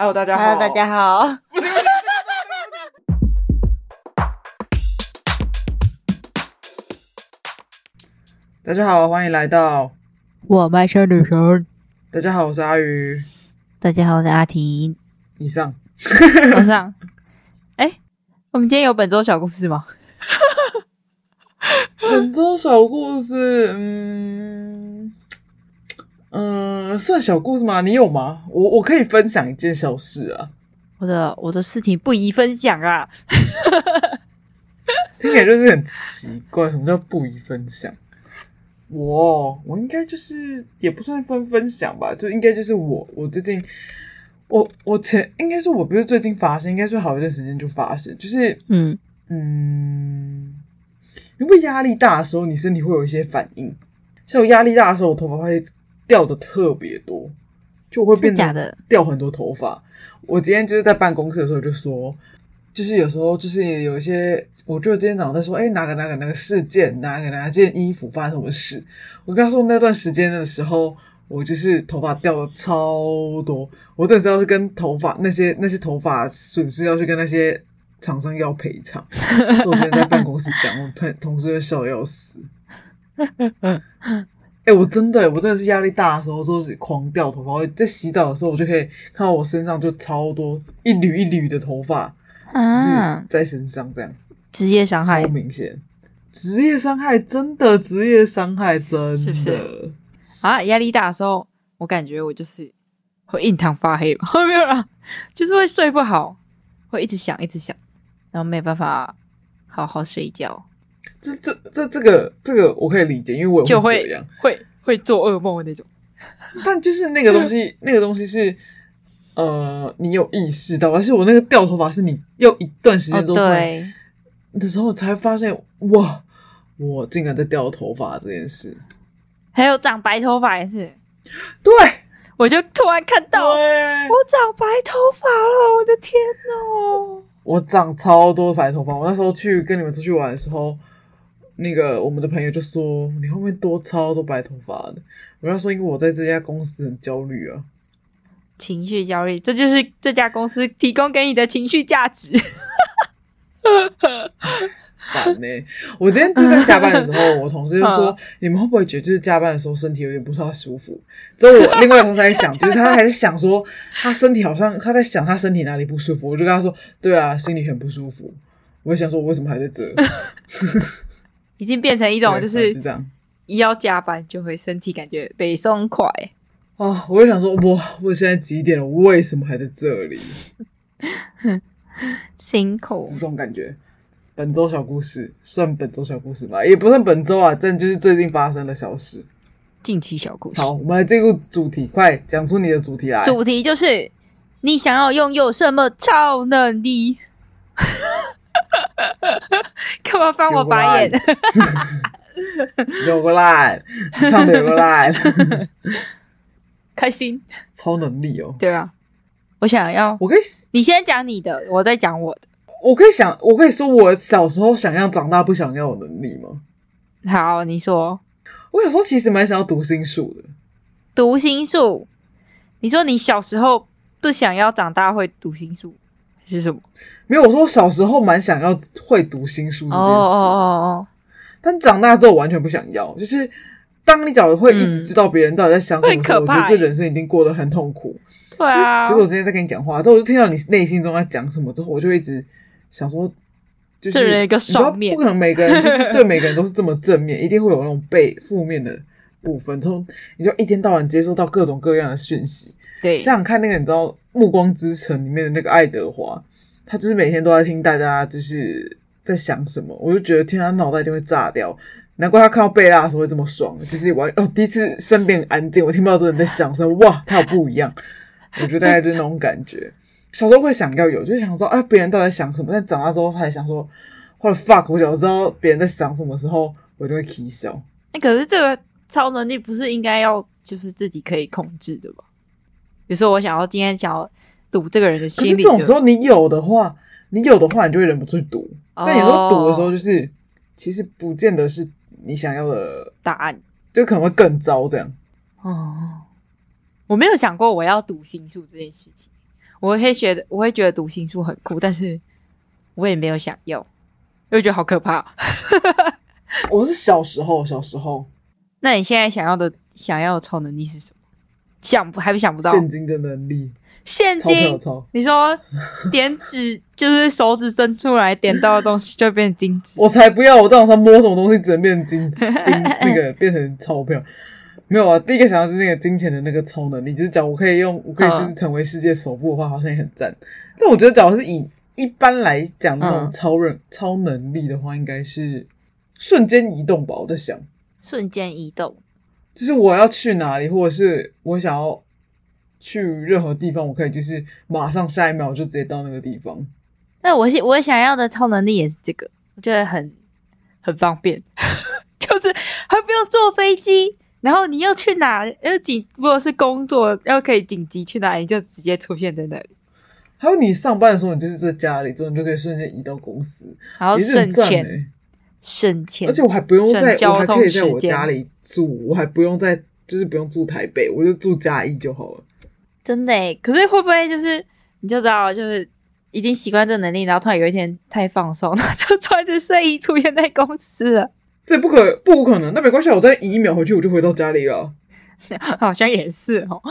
Hello，大家好。Hello，大家好。大家好，欢迎来到我麦车女神。大家好，我是阿鱼。大家好，我是阿婷。以上，我上。哎，我们今天有本周小故事吗？本周小故事，嗯嗯，算小故事吗？你有吗？我我可以分享一件小事啊。我的我的事情不宜分享啊。听起来就是很奇怪，什么叫不宜分享？我我应该就是也不算分分享吧，就应该就是我我最近我我前应该是我不是最近发生，应该是好一段时间就发生，就是嗯嗯。因为压力大的时候，你身体会有一些反应。像我压力大的时候，我头发会掉的特别多，就会变得掉很多头发。我今天就是在办公室的时候就说，就是有时候就是有一些，我就今天早上在说，哎，哪个哪个哪个事件，哪个哪件衣服发生什么事？我跟他说那段时间的时候，我就是头发掉的超多，我这时候要去跟头发那些那些头发损失要去跟那些。厂商要赔偿，我今天在办公室讲，我朋同事会笑要死。哎、欸，我真的，我真的是压力大的时候，说是狂掉头发。我在洗澡的时候，我就可以看到我身上就超多一缕一缕的头发，就是在身上这样。职业伤害，超明显。职业伤害，真的职业伤害，真的。是不是？啊，压力大的时候，我感觉我就是会印堂发黑，没有啦，就是会睡不好，会一直想，一直想。然后没办法好好睡觉，这这这这个这个我可以理解，因为我也会这样，会会，会做噩梦的那种。但就是那个东西，那个东西是呃，你有意识到，而且我那个掉头发是你要一段时间之后，哦、对的时候才发现，哇，我竟然在掉头发这件事。还有长白头发也是，对，我就突然看到对我长白头发了，我的天哦！我长超多白头发，我那时候去跟你们出去玩的时候，那个我们的朋友就说你后面多超多白头发的。我跟他说，因为我在这家公司很焦虑啊，情绪焦虑，这就是这家公司提供给你的情绪价值。烦呢、欸！我今天就在加班的时候，我同事就说：“你们会不会觉得就是加班的时候身体有点不太舒服？”之后我另外同事在 想，就是他还在想说他身体好像他在想他身体哪里不舒服。我就跟他说：“对啊，心里很不舒服。”我想说，我为什么还在这？已经变成一种就是这样，一要加班就会身体感觉被松快啊！我就想说，哇，我现在几点了？我为什么还在这里？辛苦，这种感觉。本周小故事算本周小故事吧，也不算本周啊，但就是最近发生的小事。近期小故事。好，我们来进入主题，快讲出你的主题来。主题就是你想要拥有什么超能力？干嘛翻我白眼？有个烂，唱的有个烂，开心。超能力哦。对啊，我想要。我可以，你先讲你的，我再讲我的。我可以想，我可以说我小时候想要长大不想要的能力吗？好，你说。我有时候其实蛮想要读心术的。读心术？你说你小时候不想要长大会读心术是什么？没有，我说我小时候蛮想要会读新书这件事。哦哦哦哦。但长大之后完全不想要，就是当你假如会一直知道别人到底在想什么时候，嗯、我觉得这人生一定过得很痛苦。对啊。比如说我今天在跟你讲话之后，我就听到你内心中在讲什么之后，我就一直。想说，就是一个双面，不可能每个人就是对每个人都是这么正面，一定会有那种被负面的部分。从你就一天到晚接收到各种各样的讯息，对，像看那个你知道《暮光之城》里面的那个爱德华，他就是每天都在听大家就是在想什么，我就觉得天他，脑袋就会炸掉。难怪他看到贝拉的时候会这么爽，就是我哦第一次身边很安静，我听不到这人在想什么，哇，他有不一样，我觉得大概就是那种感觉。小时候会想要有，就是想说，啊，别人到底想什么？但长大之后，他还想说，或者 fuck，我想知道别人在想什么时候，我就会起笑。哎，可是这个超能力不是应该要就是自己可以控制的吗？比如说，我想要今天想要读这个人的心理，这种时候你有的话，你有的话，你就会忍不住去读。哦、但有时候读的时候，就是其实不见得是你想要的答案，就可能会更糟这样。哦，我没有想过我要读心术这件事情。我会觉得我会觉得读心术很酷，但是我也没有想要，因为觉得好可怕。我是小时候，小时候。那你现在想要的想要的超能力是什么？想不还不想不到？现金的能力。现金？你说 点指就是手指伸出来点到的东西就变成金纸？我才不要！我在网上摸什么东西只能变成金金 那个变成钞票？没有啊！第一个想到是那个金钱的那个超能力，就是讲我可以用，我可以就是成为世界首富的话，好像也很赞。但我觉得，假如是以一般来讲那种超人、嗯、超能力的话，应该是瞬间移动吧？我在想，瞬间移动，就是我要去哪里，或者是我想要。去任何地方，我可以就是马上下一秒就直接到那个地方。那我想我想要的超能力也是这个，我觉得很很方便，就是还不用坐飞机，然后你要去哪，要紧，如果是工作要可以紧急去哪里，就直接出现在那里。还有你上班的时候，你就是在家里，之后你就可以瞬间移到公司，然后省钱，省钱，而且我还不用在，我还可以在我家里住，我还不用在，就是不用住台北，我就住嘉义就好了。真的诶，可是会不会就是你就知道，就是已经习惯这能力，然后突然有一天太放松了，就穿着睡衣出现在公司了？这不可不可能？那没关系，我再移一秒回去，我就回到家里了。好像也是哦。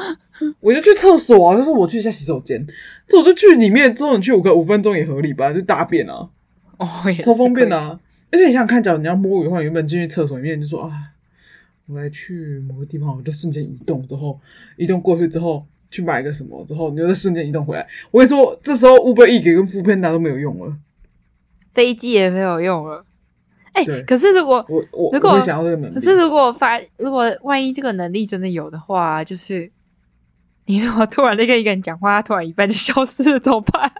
我就去厕所啊，就是我去一下洗手间，这我就去里面，之后你去五个五分钟也合理吧？就大便啊，哦，超方便啊！而且你想想看，假如你要摸鱼的话，原本进去厕所里面就说啊，我来去某个地方，我就瞬间移动，之后移动过去之后。去买个什么之后，你就在瞬间移动回来。我跟你说，这时候 Uber Eats 跟 Foodpanda 都没有用了，飞机也没有用了。哎、欸，可是如果我我如果我想要这个能力，可是如果发如果万一这个能力真的有的话，就是你如果突然在跟一个人讲话，他突然一半就消失了，怎么办？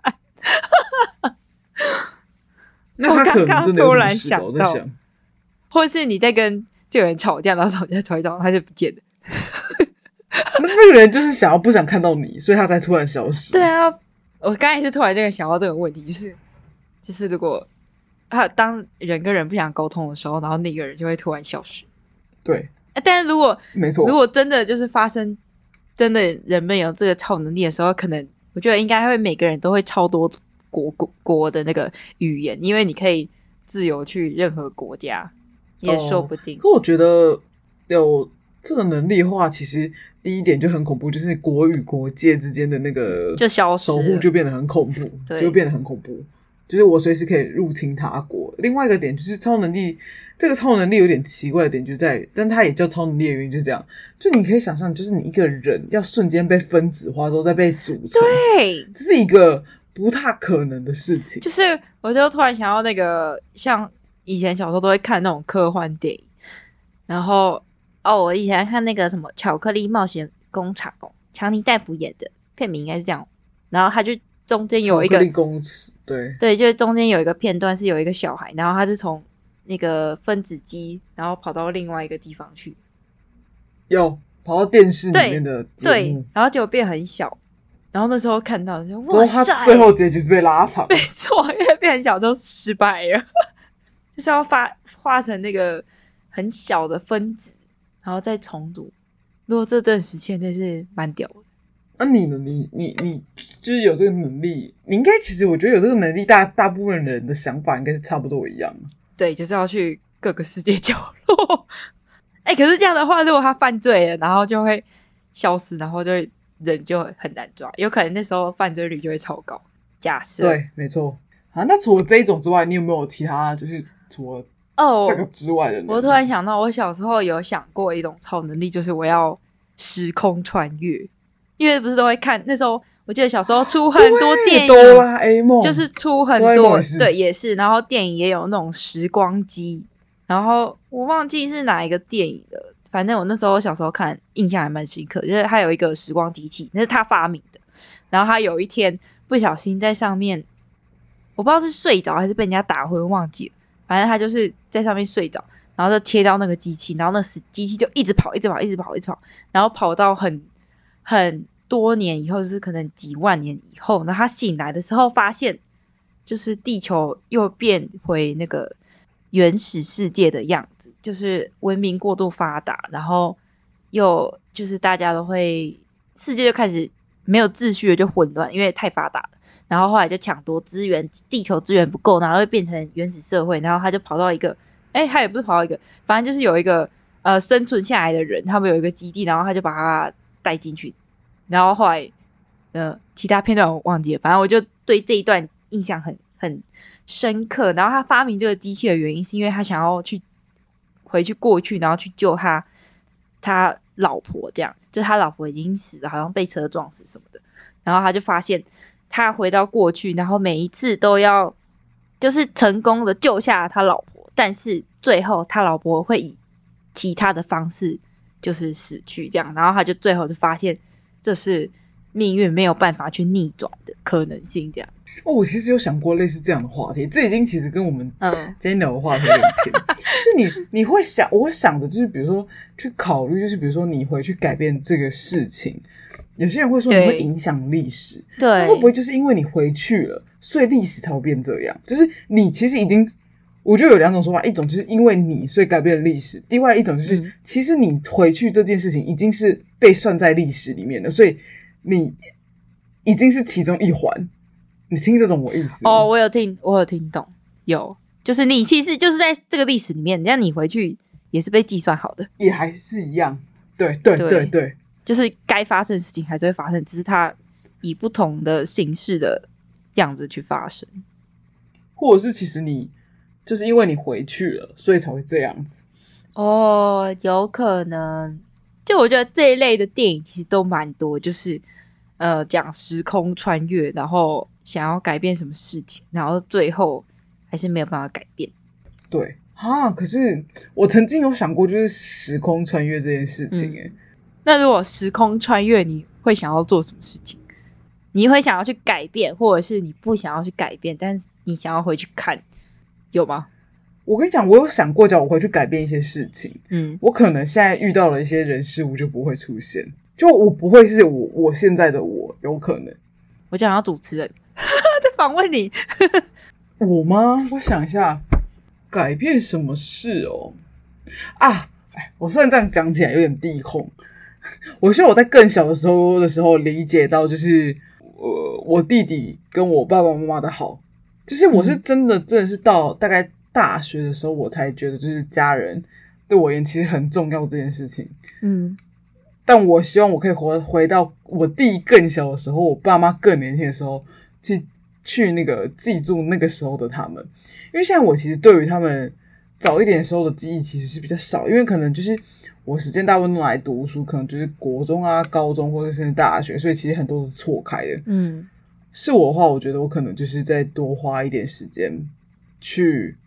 我刚刚突然想到，想，或者是你在跟这个人吵架，然后吵架吵一吵，他就不见了。那这个人就是想要不想看到你，所以他才突然消失。对啊，我刚才是突然这个想到这个问题，就是就是如果啊，当人跟人不想沟通的时候，然后那个人就会突然消失。对，但是如果没错，如果真的就是发生，真的人们有这个超能力的时候，可能我觉得应该会每个人都会超多国国国的那个语言，因为你可以自由去任何国家，也说不定。哦，可我觉得有这个能力的话，其实。第一点就很恐怖，就是国与国界之间的那个就消失，守护就变得很恐怖，就变得很恐怖。就是我随时可以入侵他国。另外一个点就是超能力，这个超能力有点奇怪的点就在，但它也叫超能力的原因就是这样。就你可以想象，就是你一个人要瞬间被分子化之后再被组成，对，这是一个不太可能的事情。就是我就突然想到那个，像以前小时候都会看那种科幻电影，然后。哦，我以前看那个什么《巧克力冒险工厂》，强尼戴普演的片名应该是这样。然后他就中间有一个，对对，就是中间有一个片段是有一个小孩，然后他是从那个分子机，然后跑到另外一个地方去，有跑到电视里面的对，对，然后结果变很小，然后那时候看到就哇塞，他最后结局是被拉长，没错，因为变成小就失败了，就是要发化成那个很小的分子。然后再重组，如果这段时间真是蛮屌的。那、啊、你呢？你你你就是有这个能力，你应该其实我觉得有这个能力，大大部分人的想法应该是差不多一样。对，就是要去各个世界角落。哎、欸，可是这样的话，如果他犯罪了，然后就会消失，然后就会人就很难抓，有可能那时候犯罪率就会超高。假设对，没错。啊，那除了这一种之外，你有没有其他？就是除了。哦，这个之外的，我突然想到，我小时候有想过一种超能力，就是我要时空穿越，因为不是都会看那时候，我记得小时候出很多电影，哆啦 A 梦就是出很多，对，也是，然后电影也有那种时光机，然后我忘记是哪一个电影了，反正我那时候小时候看，印象还蛮深刻，就是他有一个时光机器，那是他发明的，然后他有一天不小心在上面，我不知道是睡着还是被人家打昏，忘记了。反正他就是在上面睡着，然后就切到那个机器，然后那时机器就一直跑，一直跑，一直跑，一直跑，然后跑到很很多年以后，就是可能几万年以后，然后他醒来的时候，发现就是地球又变回那个原始世界的样子，就是文明过度发达，然后又就是大家都会世界就开始没有秩序了就混乱，因为太发达了。然后后来就抢夺资源，地球资源不够，然后会变成原始社会。然后他就跑到一个，哎，他也不是跑到一个，反正就是有一个呃生存下来的人，他们有一个基地，然后他就把他带进去。然后后来呃其他片段我忘记了，反正我就对这一段印象很很深刻。然后他发明这个机器的原因，是因为他想要去回去过去，然后去救他他老婆，这样就他老婆已经死了，好像被车撞死什么的。然后他就发现。他回到过去，然后每一次都要就是成功的救下他老婆，但是最后他老婆会以其他的方式就是死去，这样，然后他就最后就发现这是命运没有办法去逆转的可能性，这样。哦，我其实有想过类似这样的话题，这已经其实跟我们嗯今天聊的话题有点偏，就你你会想，我会想的就是，比如说去考虑，就是比如说你回去改变这个事情。有些人会说你会影响历史，对，那会不会就是因为你回去了，所以历史才会变这样？就是你其实已经，我觉得有两种说法，一种就是因为你所以改变了历史，另外一种就是、嗯、其实你回去这件事情已经是被算在历史里面的，所以你已经是其中一环。你听得懂我意思？哦，我有听，我有听懂，有，就是你其实就是在这个历史里面，让你回去也是被计算好的，也还是一样，对对对对。对就是该发生的事情还是会发生，只是它以不同的形式的样子去发生，或者是其实你就是因为你回去了，所以才会这样子。哦，有可能。就我觉得这一类的电影其实都蛮多，就是呃讲时空穿越，然后想要改变什么事情，然后最后还是没有办法改变。对啊，可是我曾经有想过，就是时空穿越这件事情，欸，诶、嗯。那如果时空穿越，你会想要做什么事情？你会想要去改变，或者是你不想要去改变，但是你想要回去看，有吗？我跟你讲，我有想过，叫我回去改变一些事情。嗯，我可能现在遇到了一些人事物就不会出现，就我不会是我我现在的我，有可能。我想要主持人 在访问你，我吗？我想一下，改变什么事哦？啊，哎，我虽然这样讲起来有点低控。我希望我在更小的时候的时候理解到，就是呃，我弟弟跟我爸爸妈妈的好，就是我是真的真的是到大概大学的时候，我才觉得就是家人对我而言其实很重要这件事情。嗯，但我希望我可以回回到我弟更小的时候，我爸妈更年轻的时候，去去那个记住那个时候的他们，因为现在我其实对于他们早一点时候的记忆其实是比较少，因为可能就是。我时间大部分用来读书，可能就是国中啊、高中或者甚至大学，所以其实很多都是错开的。嗯，是我的话，我觉得我可能就是再多花一点时间，去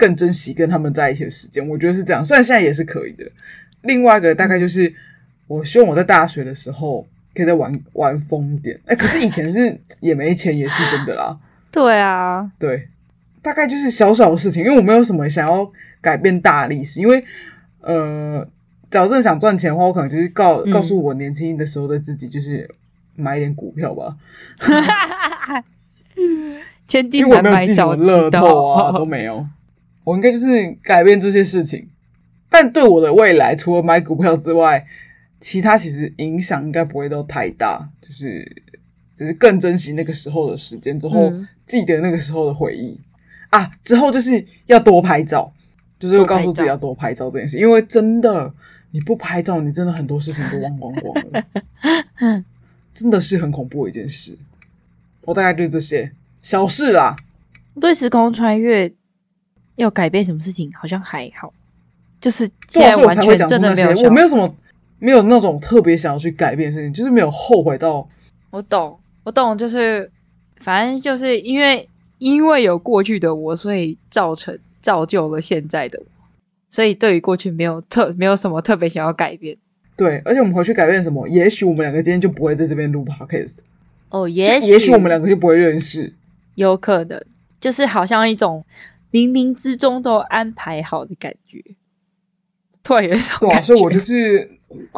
更珍惜跟他们在一起的时间。我觉得是这样，虽然现在也是可以的。另外一个大概就是，我希望我在大学的时候可以再玩玩疯一点。哎、欸，可是以前是也没钱，也是真的啦。对啊，对，大概就是小小的事情，因为我没有什么想要改变大历史，因为呃。假如真的想赚钱的话，我可能就是告、嗯、告诉我年轻的时候的自己，就是买一点股票吧。千金难买早知道啊，都没有。我应该就是改变这些事情，但对我的未来，除了买股票之外，其他其实影响应该不会都太大。就是只是更珍惜那个时候的时间，之后记得那个时候的回忆、嗯、啊。之后就是要多拍照，就是要告诉自己要多拍照这件事，因为真的。你不拍照，你真的很多事情都忘光光了，真的是很恐怖的一件事。我大概就是这些小事啦。对时空穿越要改变什么事情，好像还好，就是现在完全真的没有，我没有什么没有那种特别想要去改变的事情，就是没有后悔到。我懂，我懂，就是反正就是因为因为有过去的我，所以造成造就了现在的我。所以对于过去没有特没有什么特别想要改变，对，而且我们回去改变什么？也许我们两个今天就不会在这边录 podcast 哦，也许也许我们两个就不会认识，有可能就是好像一种冥冥之中都安排好的感觉，突然有一种感觉，所以我就是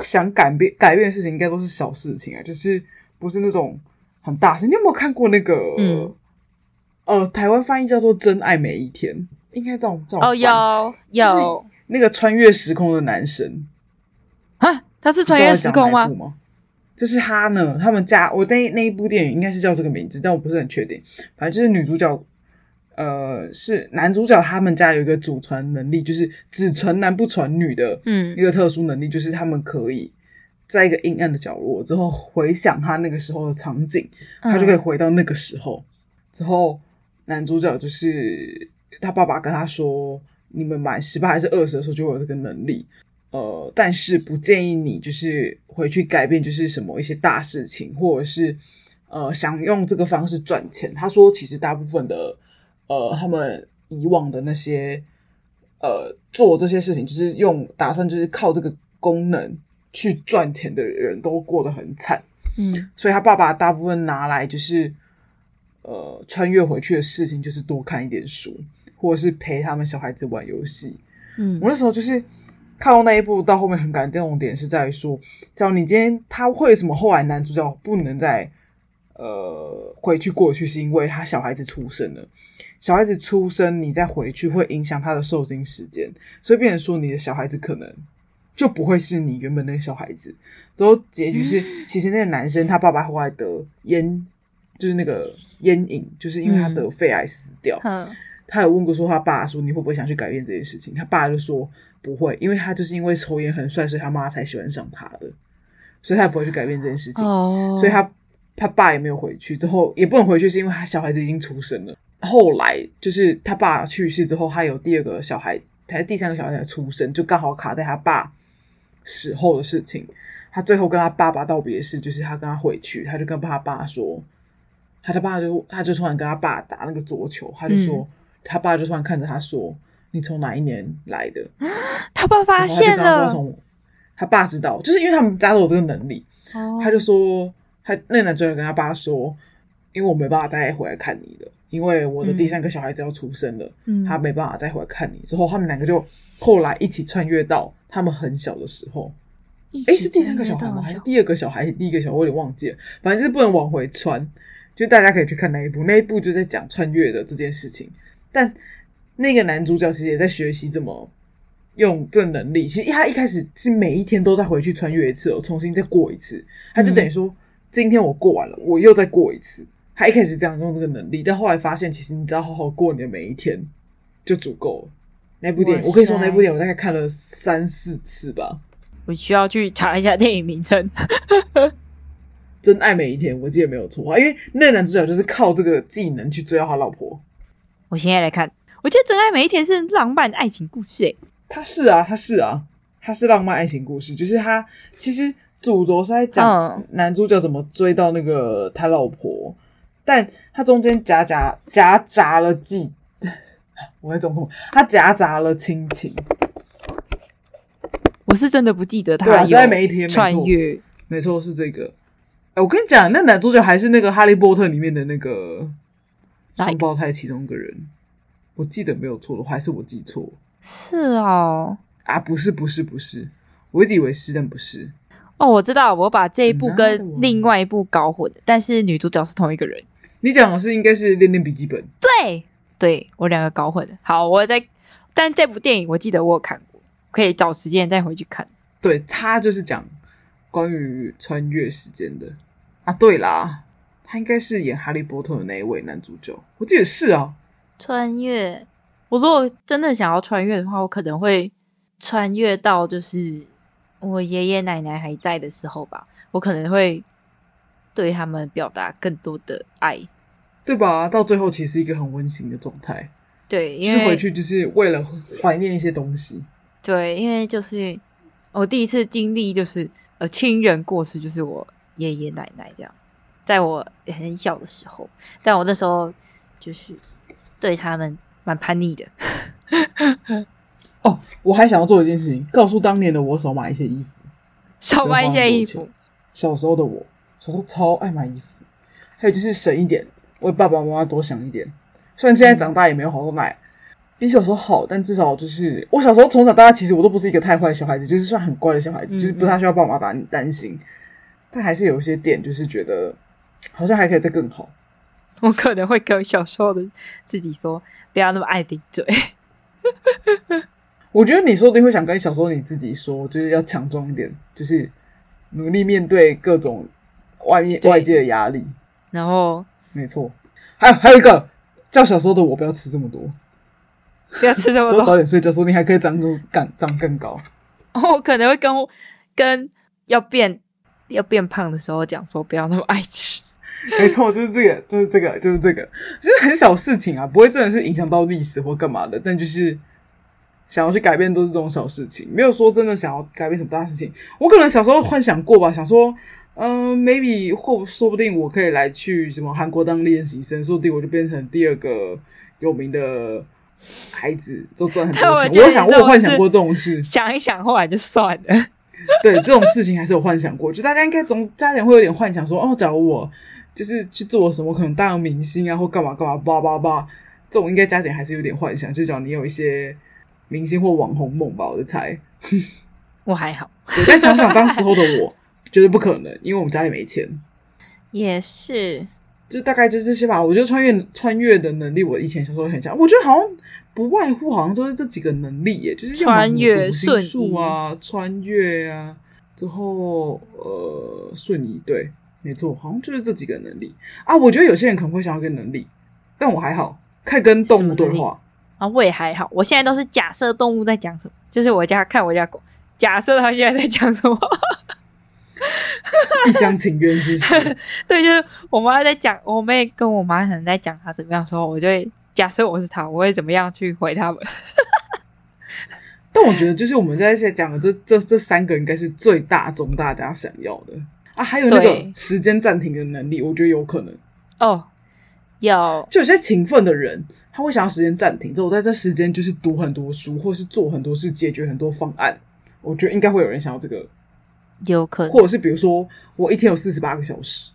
想改变改变的事情，应该都是小事情啊，就是不是那种很大事。你有没有看过那个？嗯，呃，台湾翻译叫做《真爱每一天》。应该这种这种哦，有有那个穿越时空的男神啊，他是穿越时空吗？就是他呢，他们家我那那一部电影应该是叫这个名字，但我不是很确定。反正就是女主角，呃，是男主角他们家有一个祖传能力，就是只传男不传女的，嗯，一个特殊能力，就是他们可以在一个阴暗的角落之后回想他那个时候的场景，他就可以回到那个时候。之后男主角就是他爸爸跟他说，你们满十八还是二十的时候就会有这个能力。呃，但是不建议你就是回去改变，就是什么一些大事情，或者是呃想用这个方式赚钱。他说，其实大部分的呃他们以往的那些呃做这些事情，就是用打算就是靠这个功能去赚钱的人都过得很惨。嗯，所以他爸爸大部分拿来就是呃穿越回去的事情，就是多看一点书，或者是陪他们小孩子玩游戏。嗯，我那时候就是。看到那一部到后面很感动的点是在于说，假如你今天他为什么后来男主角不能再呃回去过去，是因为他小孩子出生了，小孩子出生你再回去会影响他的受精时间，所以变成说你的小孩子可能就不会是你原本那个小孩子。最后结局是，其实那个男生他爸爸后来得烟，就是那个烟瘾，就是因为他得肺癌死掉。嗯，他有问过说他爸说，你会不会想去改变这件事情？他爸就说。不会，因为他就是因为抽烟很帅，所以他妈才喜欢上他的，所以他也不会去改变这件事情。Oh. 所以他他爸也没有回去，之后也不能回去，是因为他小孩子已经出生了。后来就是他爸去世之后，他有第二个小孩，还是第三个小孩才出生，就刚好卡在他爸死后的事情。他最后跟他爸爸道别是，就是他跟他回去，他就跟他爸说，他的爸就他就突然跟他爸打那个桌球，他就说、嗯、他爸就突然看着他说。你从哪一年来的？他爸发现了，他，他爸知道，就是因为他们家都有这个能力。Oh. 他就说，他那个男主角跟他爸说，因为我没办法再回来看你了，因为我的第三个小孩子要出生了，嗯、他没办法再回来看你。之后他们两个就后来一起穿越到他们很小的时候。哎，是第三个小孩吗？还是第二个小孩？第一个小孩我有点忘记了。反正就是不能往回穿，就大家可以去看那一部，那一部就在讲穿越的这件事情，但。那个男主角其实也在学习怎么用这能力。其实他一开始是每一天都在回去穿越一次，哦，重新再过一次。他就等于说，今天我过完了，我又再过一次。他一开始这样用这个能力，但后来发现，其实你只要好好过你的每一天就足够了。那部电影，我可以说那部电影我大概看了三四次吧。我需要去查一下电影名称。真爱每一天，我记得没有错啊，因为那个男主角就是靠这个技能去追到他老婆。我现在来看。我觉得《真爱每一天》是浪漫爱情故事，诶，他是啊，他是啊，他是浪漫爱情故事，就是他其实主轴是在讲男主角怎么追到那个他老婆，嗯、但他中间夹夹夹杂了记，我在总统，他夹杂了亲情。我是真的不记得他有每一天穿越，没错是这个。哎，我跟你讲，那男主角还是那个《哈利波特》里面的那个双胞胎其中一个人。我记得没有错的话，还是我记错？是哦，啊，不是，不是，不是，我一直以为是，但不是。哦，我知道，我把这一部跟另外一部搞混，但是女主角是同一个人。你讲的是应该是《恋恋笔记本》？对，对我两个搞混了。好，我在，但这部电影我记得我有看过，可以找时间再回去看。对，他就是讲关于穿越时间的啊。对啦，他应该是演《哈利波特》的那一位男主角，我记得是啊。穿越，我如果真的想要穿越的话，我可能会穿越到就是我爷爷奶奶还在的时候吧。我可能会对他们表达更多的爱，对吧？到最后其实是一个很温馨的状态。对，因为回去就是为了怀念一些东西。对，因为就是我第一次经历就是呃亲人过世，就是我爷爷奶奶这样，在我很小的时候，但我那时候就是。对他们蛮叛逆的哦，我还想要做一件事情，告诉当年的我少买一些衣服，少买一些衣服。小时候的我，小时候超爱买衣服，还有就是省一点，为爸爸妈妈多想一点。虽然现在长大也没有好多买，比小时候好，但至少就是我小时候从小到大，其实我都不是一个太坏的小孩子，就是算很乖的小孩子，嗯嗯就是不太需要爸妈担担心。但还是有一些点，就是觉得 好像还可以再更好。我可能会跟小时候的自己说，不要那么爱顶嘴。我觉得你说不定会想跟小时候你自己说，就是要强壮一点，就是努力面对各种外面外界的压力。然后，没错，还有还有一个叫小时候的我不要吃这么多，不要吃这么多，多早点睡觉，说不定还可以长更更长更高。我可能会跟跟要变要变胖的时候讲说不要那么爱吃。没错，就是这个，就是这个，就是这个，就是很小事情啊，不会真的是影响到历史或干嘛的，但就是想要去改变都是这种小事情，没有说真的想要改变什么大事情。我可能小时候幻想过吧，想说，嗯、呃，maybe 或说不定我可以来去什么韩国当练习生，说不定我就变成第二个有名的孩子，就赚很多钱。我，我有幻想过这种事，想一想，后来就算了。对，这种事情还是有幻想过，就大家应该总家长会有点幻想说，哦，假如我。就是去做什么，可能当明星啊，或干嘛干嘛，叭叭叭，这种应该加减还是有点幻想。就讲你有一些明星或网红梦吧，我的猜。我还好，我再想想当时候的我，绝对不可能，因为我们家里没钱。也是，就大概就是这些吧。我觉得穿越穿越的能力，我以前小时候很想，我觉得好像不外乎好像都是这几个能力耶，就是穿越、瞬移啊，穿越啊，之后呃瞬移，对。没错，好像就是这几个能力啊。我觉得有些人可能会想要一个能力，但我还好，可以跟动物对话啊。我也还好，我现在都是假设动物在讲什么，就是我家看我家狗，假设它现在在讲什么，一厢情愿是？对，就是我妈在讲，我妹跟我妈可能在讲她怎么样的时候，我就会假设我是她，我会怎么样去回他们。但我觉得，就是我们在在讲的这这这三个，应该是最大宗大家想要的。啊，还有那个时间暂停的能力，我觉得有可能哦。有，就有些勤奋的人，他会想要时间暂停，之后我在这时间就是读很多书，或是做很多事，解决很多方案。我觉得应该会有人想要这个，有可能。或者是比如说，我一天有四十八个小时，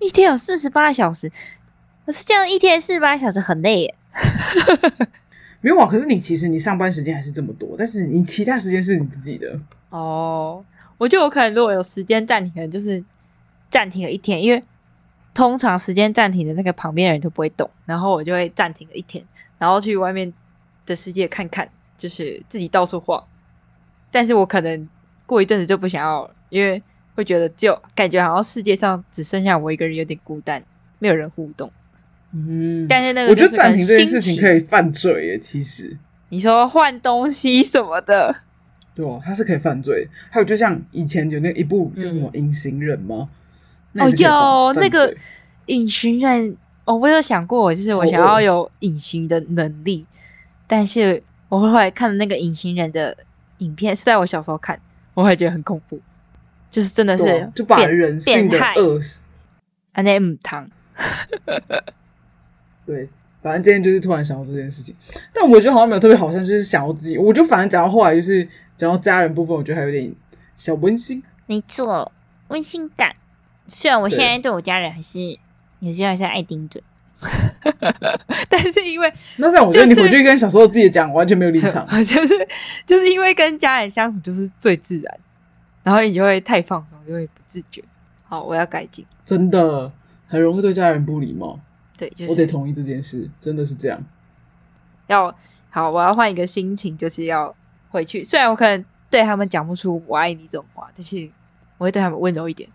一天有四十八小时，可是这样一天四十八小时很累耶。没有啊，可是你其实你上班时间还是这么多，但是你其他时间是你自己的哦。我觉得我可能如果有时间暂停，可能就是暂停了一天，因为通常时间暂停的那个旁边的人都不会动，然后我就会暂停了一天，然后去外面的世界看看，就是自己到处晃。但是我可能过一阵子就不想要，因为会觉得就感觉好像世界上只剩下我一个人，有点孤单，没有人互动。嗯，但是那个是我觉得暂停这件事情可以犯罪耶，其实 你说换东西什么的。对哦，他是可以犯罪。还有，就像以前有那一部叫什么《隐形人》吗？哦，有那个隐形人哦，我有想过，就是我想要有隐形的能力，但是我后来看了那个隐形人的影片，是在我小时候看，我会觉得很恐怖，就是真的是就把人性的恶死。安内姆汤，对。反正今天就是突然想到这件事情，但我觉得好像没有特别好像，就是想要自己。我就反正讲到后来，就是讲到家人部分，我觉得还有点小温馨。没错，温馨感。虽然我现在对我家人还是有些还是爱盯着，但是因为那这样，我觉得你回去跟小时候自己讲，完全没有立场。就是就是因为跟家人相处就是最自然，然后你就会太放松，就会不自觉。好，我要改进。真的很容易对家人不礼貌。对，就是、我得同意这件事，真的是这样。要好，我要换一个心情，就是要回去。虽然我可能对他们讲不出“我爱你”这种话，但是我会对他们温柔一点。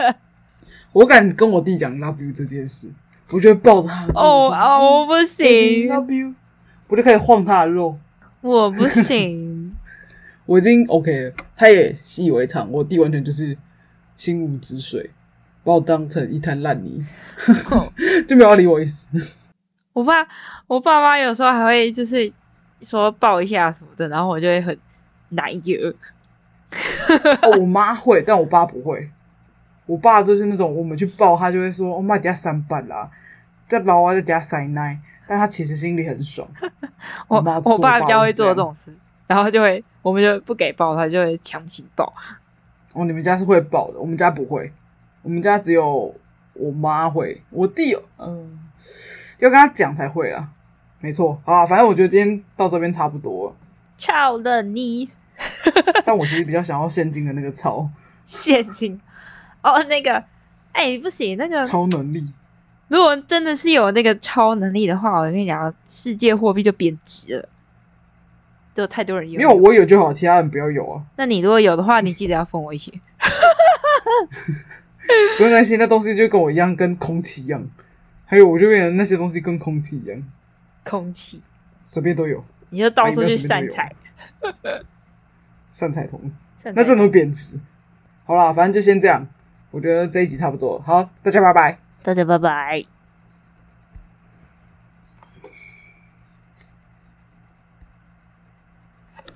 我敢跟我弟讲 “love you” 这件事，我就会抱着他。哦哦，我不行，love you，我就开始晃他的肉。我不行，我已经 OK 了。他也习以为常。我弟完全就是心如止水。把我当成一滩烂泥，就没有要理我意思。我爸，我爸妈有时候还会就是说抱一下什么的，然后我就会很难过。哦，我妈会，但我爸不会。我爸就是那种我们去抱他，就会说：“我妈底下三板啦，在老啊在底下塞奶。”但他其实心里很爽。我我爸比较会做这种事，然后就会我们就不给抱，他就会强行抱。哦，你们家是会抱的，我们家不会。我们家只有我妈会，我弟嗯、呃，要跟他讲才会啊。没错，好啊，反正我觉得今天到这边差不多了。超能力，但我其实比较想要现金的那个超现金哦，那个哎、欸、不行，那个超能力。如果真的是有那个超能力的话，我跟你讲，世界货币就贬值了，都有太多人有。没有我有就好，其他人不要有啊。那你如果有的话，你记得要分我一些。不用担心，那东西就跟我一样，跟空气一样。还有，我就变成那些东西跟空气一样，空气随便都有。你就到处去散财，散财童子，那真的会贬值。好啦，反正就先这样。我觉得这一集差不多，好，大家拜拜，大家拜拜。